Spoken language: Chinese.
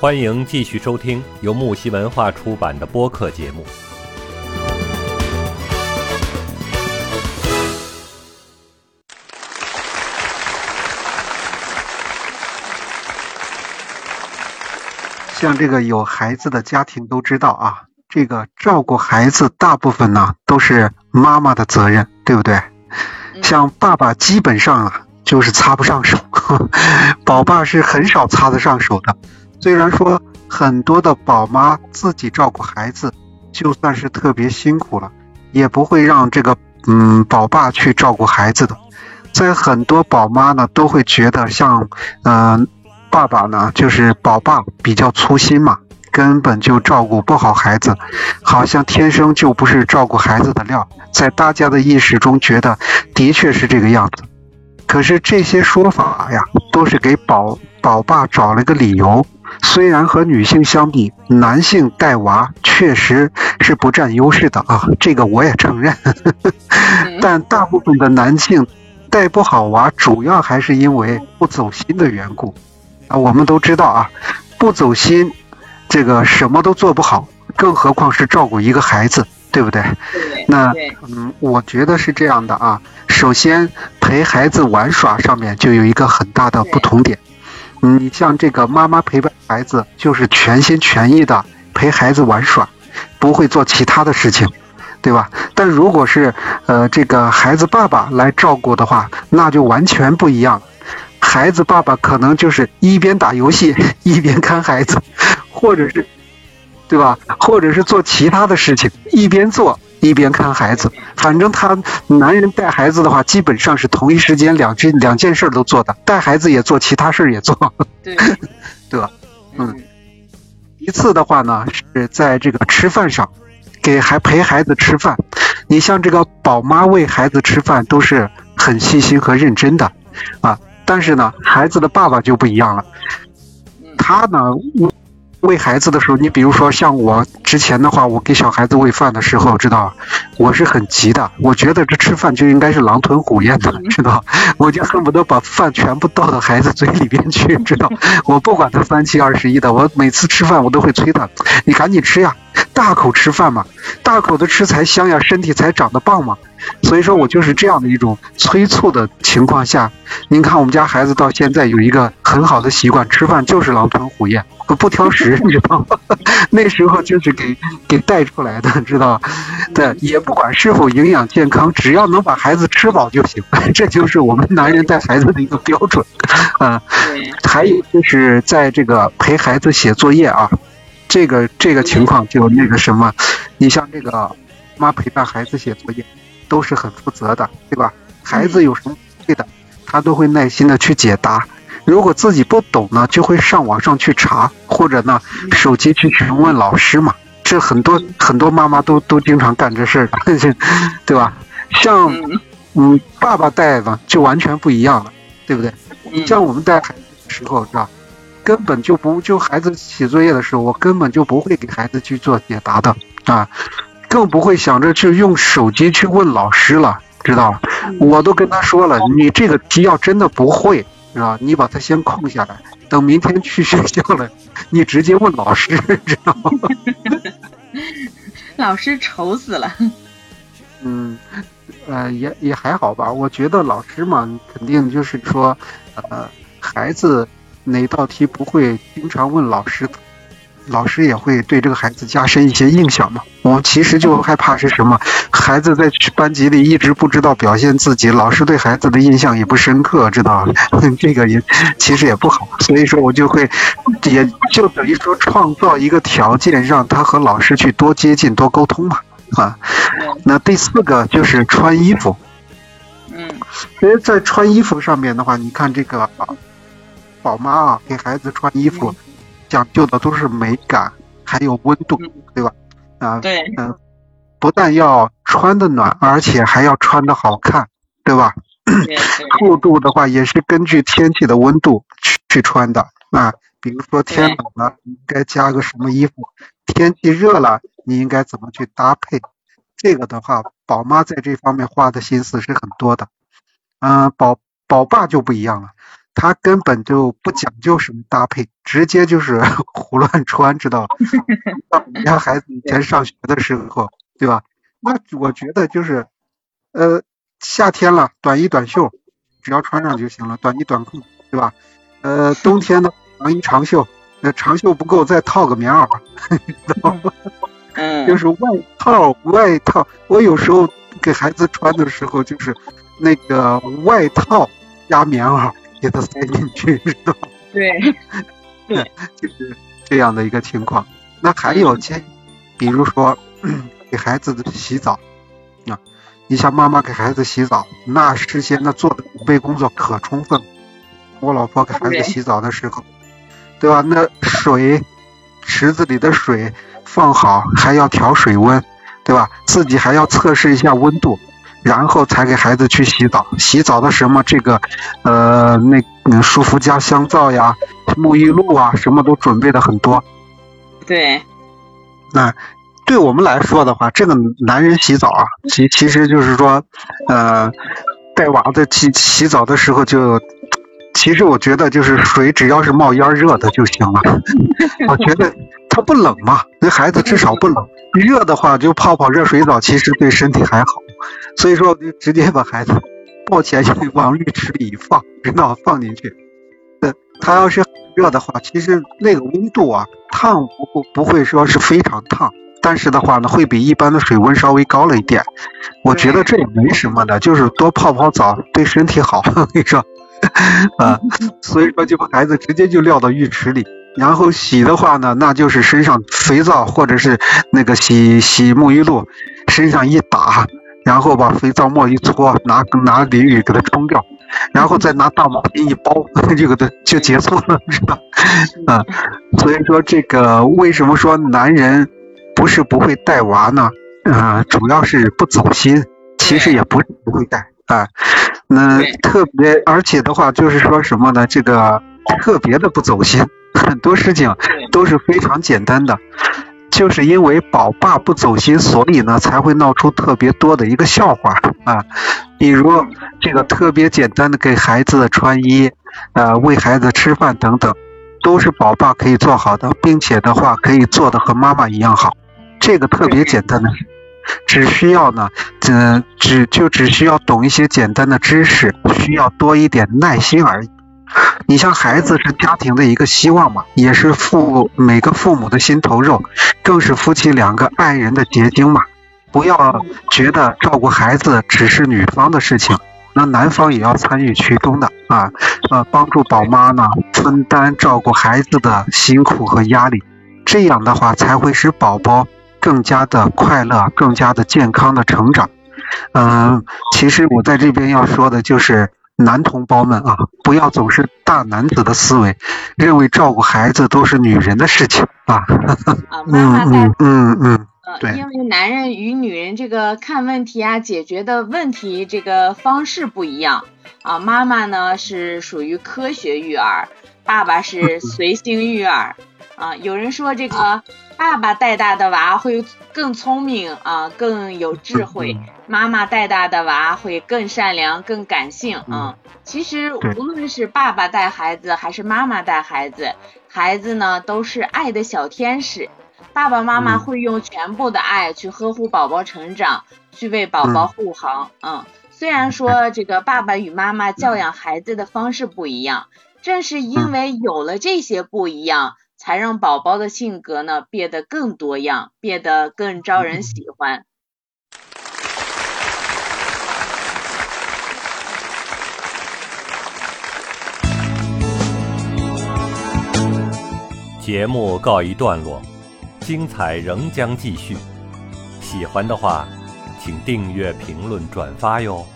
欢迎继续收听由木西文化出版的播客节目。像这个有孩子的家庭都知道啊，这个照顾孩子大部分呢都是妈妈的责任，对不对？像爸爸基本上啊就是擦不上手，宝爸是很少擦得上手的。虽然说很多的宝妈自己照顾孩子，就算是特别辛苦了，也不会让这个嗯宝爸去照顾孩子的。在很多宝妈呢都会觉得像嗯。爸爸呢，就是宝爸比较粗心嘛，根本就照顾不好孩子，好像天生就不是照顾孩子的料。在大家的意识中，觉得的确是这个样子。可是这些说法呀，都是给宝宝爸找了个理由。虽然和女性相比，男性带娃确实是不占优势的啊，这个我也承认。但大部分的男性带不好娃，主要还是因为不走心的缘故。啊，我们都知道啊，不走心，这个什么都做不好，更何况是照顾一个孩子，对不对？那嗯，我觉得是这样的啊。首先，陪孩子玩耍上面就有一个很大的不同点。你像这个妈妈陪伴孩子，就是全心全意的陪孩子玩耍，不会做其他的事情，对吧？但如果是呃这个孩子爸爸来照顾的话，那就完全不一样。孩子爸爸可能就是一边打游戏一边看孩子，或者是，对吧？或者是做其他的事情，一边做一边看孩子。反正他男人带孩子的话，基本上是同一时间两件两件事都做的，带孩子也做，其他事也做，对，对吧？嗯。一次的话呢，是在这个吃饭上，给孩陪孩子吃饭。你像这个宝妈喂孩子吃饭，都是很细心和认真的，啊。但是呢，孩子的爸爸就不一样了。他呢，喂孩子的时候，你比如说像我之前的话，我给小孩子喂饭的时候，知道，我是很急的。我觉得这吃饭就应该是狼吞虎咽的，知道？我就恨不得把饭全部倒到孩子嘴里边去，知道？我不管他三七二十一的，我每次吃饭我都会催他，你赶紧吃呀，大口吃饭嘛，大口的吃才香呀，身体才长得棒嘛。所以说我就是这样的一种催促的情况下，您看我们家孩子到现在有一个很好的习惯，吃饭就是狼吞虎咽，不不挑食，你知道吗？那时候就是给给带出来的，知道？对，也不管是否营养健康，只要能把孩子吃饱就行，这就是我们男人带孩子的一个标准。啊，还有就是在这个陪孩子写作业啊，这个这个情况就那个什么，你像这个妈陪伴孩子写作业。都是很负责的，对吧？孩子有什么不会的，他都会耐心的去解答。如果自己不懂呢，就会上网上去查，或者呢，手机去询问老师嘛。这很多很多妈妈都都经常干这事儿，对吧？像嗯，爸爸带呢就完全不一样了，对不对？像我们带孩子的时候是吧，根本就不就孩子写作业的时候，我根本就不会给孩子去做解答的啊。更不会想着去用手机去问老师了，知道吧？我都跟他说了，你这个题要真的不会，知道你把它先空下来，等明天去学校了，你直接问老师，知道吗？老师愁死了。嗯，呃，也也还好吧。我觉得老师嘛，肯定就是说，呃，孩子哪道题不会，经常问老师。老师也会对这个孩子加深一些印象嘛？我其实就害怕是什么？孩子在班级里一直不知道表现自己，老师对孩子的印象也不深刻，知道 这个也其实也不好。所以说我就会，也就等于说创造一个条件，让他和老师去多接近、多沟通嘛。啊，那第四个就是穿衣服。嗯，因为在穿衣服上面的话，你看这个宝妈啊，给孩子穿衣服。讲究的都是美感，还有温度，对吧？啊，对，嗯，不但要穿的暖，而且还要穿的好看，对吧？厚 度的话也是根据天气的温度去去穿的啊。比如说天冷了，你应该加个什么衣服？天气热了，你应该怎么去搭配？这个的话，宝妈在这方面花的心思是很多的。嗯，宝宝爸就不一样了，他根本就不讲究什么搭配，直接就是 胡乱穿，知道吧？我们家孩子以前上学的时候，对吧？那我觉得就是，呃，夏天了，短衣短袖，只要穿上就行了，短衣短裤，对吧？呃，冬天呢，长衣长袖，那长袖不够，再套个棉袄，知道吗？嗯，就是外套，外套。我有时候给孩子穿的时候，就是那个外套加棉袄给他塞进去，知道吗？对，对，就是这样的一个情况。那还有些，比如说 给孩子洗澡，啊，你像妈妈给孩子洗澡，那事先那做的准备工作可充分。我老婆给孩子洗澡的时候，对吧？那水池子里的水。放好还要调水温，对吧？自己还要测试一下温度，然后才给孩子去洗澡。洗澡的什么这个，呃，那舒肤佳香皂呀、沐浴露啊，什么都准备的很多。对。那对我们来说的话，这个男人洗澡啊，其其实就是说，呃，带娃的去洗澡的时候就，其实我觉得就是水只要是冒烟热的就行了。我觉得。它不冷嘛？那孩子至少不冷。热的话就泡泡热水澡，其实对身体还好。所以说，我就直接把孩子抱起来就往浴池里一放，知道放进去。呃，他要是热的话，其实那个温度啊，烫不不不会说是非常烫，但是的话呢，会比一般的水温稍微高了一点。我觉得这也没什么的，就是多泡泡澡对身体好。我跟你说，啊，所以说就把孩子直接就撂到浴池里。然后洗的话呢，那就是身上肥皂或者是那个洗洗沐浴露，身上一打，然后把肥皂沫一搓，拿拿淋浴给它冲掉，然后再拿大毛巾一包，就给它就结束了，是吧？啊，所以说这个为什么说男人不是不会带娃呢？啊，主要是不走心，其实也不是不会带啊，那特别而且的话就是说什么呢？这个特别的不走心。很多事情都是非常简单的，就是因为宝爸不走心，所以呢才会闹出特别多的一个笑话啊。比如这个特别简单的给孩子穿衣、呃喂孩子吃饭等等，都是宝爸可以做好的，并且的话可以做的和妈妈一样好。这个特别简单的，只需要呢，嗯，只就只需要懂一些简单的知识，需要多一点耐心而已。你像孩子是家庭的一个希望嘛，也是父每个父母的心头肉，更是夫妻两个爱人的结晶嘛。不要觉得照顾孩子只是女方的事情，那男方也要参与其中的啊，呃，帮助宝妈呢分担照顾孩子的辛苦和压力，这样的话才会使宝宝更加的快乐，更加的健康的成长。嗯，其实我在这边要说的就是。男同胞们啊，不要总是大男子的思维，认为照顾孩子都是女人的事情啊。啊，妈妈嗯嗯嗯，对，因为男人与女人这个看问题啊、解决的问题这个方式不一样啊。妈妈呢是属于科学育儿，爸爸是 随性育儿啊。有人说这个爸爸带大的娃会更聪明啊，更有智慧。妈妈带大的娃会更善良、更感性啊。其实无论是爸爸带孩子还是妈妈带孩子，孩子呢都是爱的小天使。爸爸妈妈会用全部的爱去呵护宝宝成长，去为宝宝护航。嗯，虽然说这个爸爸与妈妈教养孩子的方式不一样，正是因为有了这些不一样，才让宝宝的性格呢变得更多样，变得更招人喜欢。节目告一段落，精彩仍将继续。喜欢的话，请订阅、评论、转发哟。